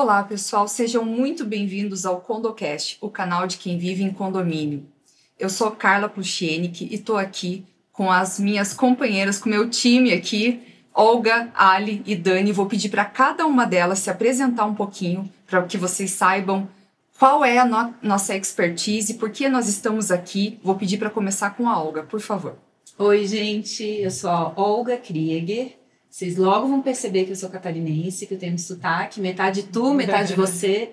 Olá, pessoal, sejam muito bem-vindos ao Condocast, o canal de quem vive em condomínio. Eu sou Carla Pluchienik e estou aqui com as minhas companheiras, com meu time aqui, Olga, Ali e Dani. Vou pedir para cada uma delas se apresentar um pouquinho, para que vocês saibam qual é a no nossa expertise, por que nós estamos aqui. Vou pedir para começar com a Olga, por favor. Oi, gente, eu sou a Olga Krieger. Vocês logo vão perceber que eu sou catarinense, que eu tenho um sotaque, metade tu, metade você.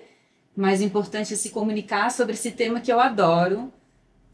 Mas o importante é se comunicar sobre esse tema que eu adoro,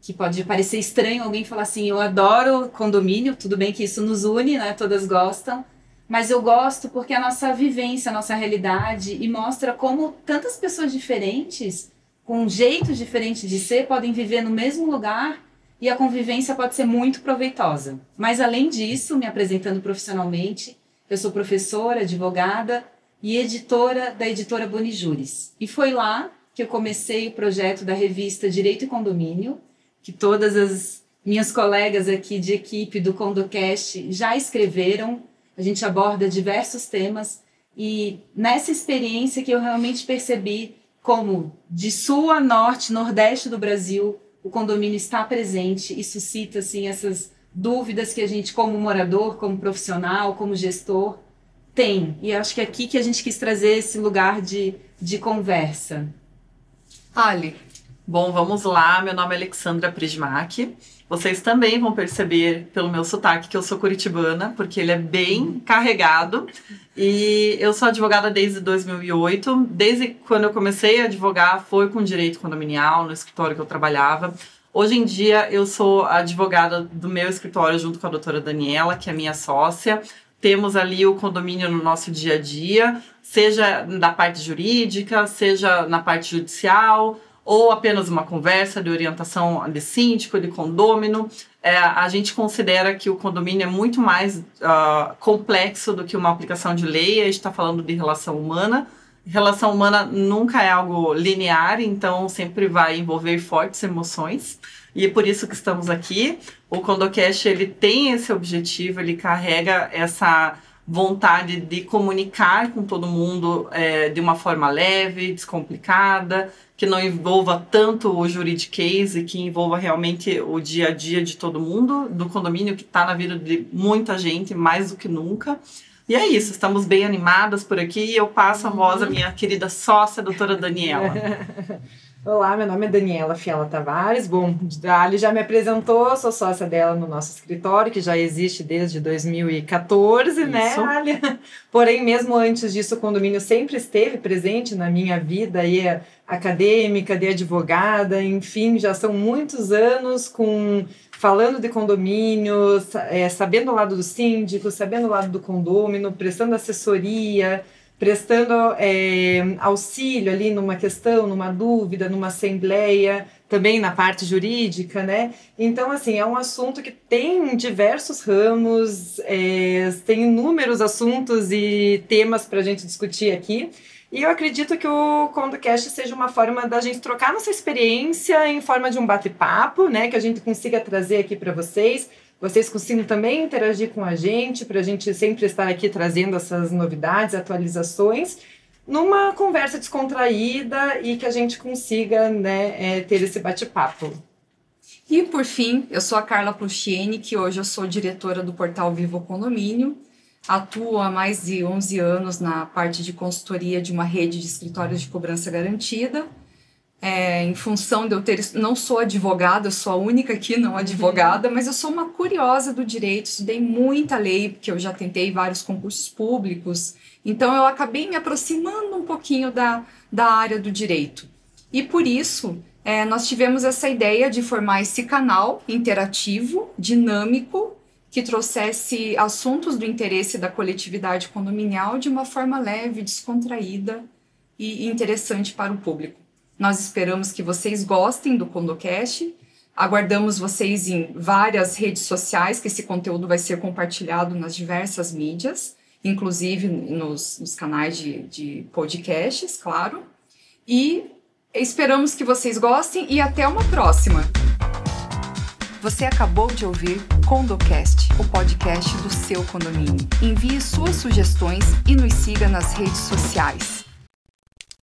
que pode parecer estranho alguém falar assim, eu adoro condomínio, tudo bem que isso nos une, né? Todas gostam, mas eu gosto porque é a nossa vivência, a nossa realidade e mostra como tantas pessoas diferentes, com jeitos diferentes de ser, podem viver no mesmo lugar e a convivência pode ser muito proveitosa. Mas além disso, me apresentando profissionalmente, eu sou professora, advogada e editora da editora Bonijuris. E foi lá que eu comecei o projeto da revista Direito e Condomínio, que todas as minhas colegas aqui de equipe do CondoCast já escreveram. A gente aborda diversos temas e nessa experiência que eu realmente percebi como de sul a norte, nordeste do Brasil, o condomínio está presente e suscita assim essas dúvidas que a gente como morador, como profissional, como gestor tem. E acho que é aqui que a gente quis trazer esse lugar de, de conversa. Ali, Bom, vamos lá. Meu nome é Alexandra Prismac. Vocês também vão perceber pelo meu sotaque que eu sou curitibana, porque ele é bem carregado. E eu sou advogada desde 2008. Desde quando eu comecei a advogar, foi com direito condominial, no escritório que eu trabalhava. Hoje em dia, eu sou advogada do meu escritório junto com a doutora Daniela, que é minha sócia. Temos ali o condomínio no nosso dia a dia, seja na parte jurídica, seja na parte judicial ou apenas uma conversa de orientação de síndico, de condômino. É, a gente considera que o condomínio é muito mais uh, complexo do que uma aplicação de lei, a gente está falando de relação humana. Relação humana nunca é algo linear, então sempre vai envolver fortes emoções. E é por isso que estamos aqui. O CondoCast ele tem esse objetivo, ele carrega essa vontade de comunicar com todo mundo é, de uma forma leve, descomplicada, que não envolva tanto o juridiquês e que envolva realmente o dia a dia de todo mundo, do condomínio que está na vida de muita gente, mais do que nunca. E é isso, estamos bem animadas por aqui e eu passo a voz à minha querida sócia, doutora Daniela. Olá, meu nome é Daniela Fiala Tavares. Bom, a Ali já me apresentou, sou sócia dela no nosso escritório, que já existe desde 2014, né, Isso. né, Ali? Porém, mesmo antes disso, o condomínio sempre esteve presente na minha vida aí acadêmica, de advogada, enfim, já são muitos anos com falando de condomínio, é, sabendo o lado do síndico, sabendo o lado do condômino, prestando assessoria, prestando é, auxílio ali numa questão, numa dúvida, numa assembleia, também na parte jurídica, né? Então, assim, é um assunto que tem diversos ramos, é, tem inúmeros assuntos e temas para a gente discutir aqui. E eu acredito que o CondoCast seja uma forma da gente trocar nossa experiência em forma de um bate-papo, né? Que a gente consiga trazer aqui para vocês vocês consigam também interagir com a gente, para a gente sempre estar aqui trazendo essas novidades, atualizações, numa conversa descontraída e que a gente consiga né, é, ter esse bate-papo. E por fim, eu sou a Carla Pluchiene, que hoje eu sou diretora do portal Vivo Condomínio. Atuo há mais de 11 anos na parte de consultoria de uma rede de escritórios de cobrança garantida é, em função de eu ter. Não sou advogada, sou a única aqui não advogada, mas eu sou uma curiosa do direito, estudei muita lei, porque eu já tentei vários concursos públicos, então eu acabei me aproximando um pouquinho da, da área do direito. E por isso, é, nós tivemos essa ideia de formar esse canal interativo, dinâmico, que trouxesse assuntos do interesse da coletividade condominial de uma forma leve, descontraída e interessante para o público. Nós esperamos que vocês gostem do CondoCast. Aguardamos vocês em várias redes sociais, que esse conteúdo vai ser compartilhado nas diversas mídias, inclusive nos, nos canais de, de podcasts, claro. E esperamos que vocês gostem e até uma próxima! Você acabou de ouvir CondoCast, o podcast do seu condomínio. Envie suas sugestões e nos siga nas redes sociais.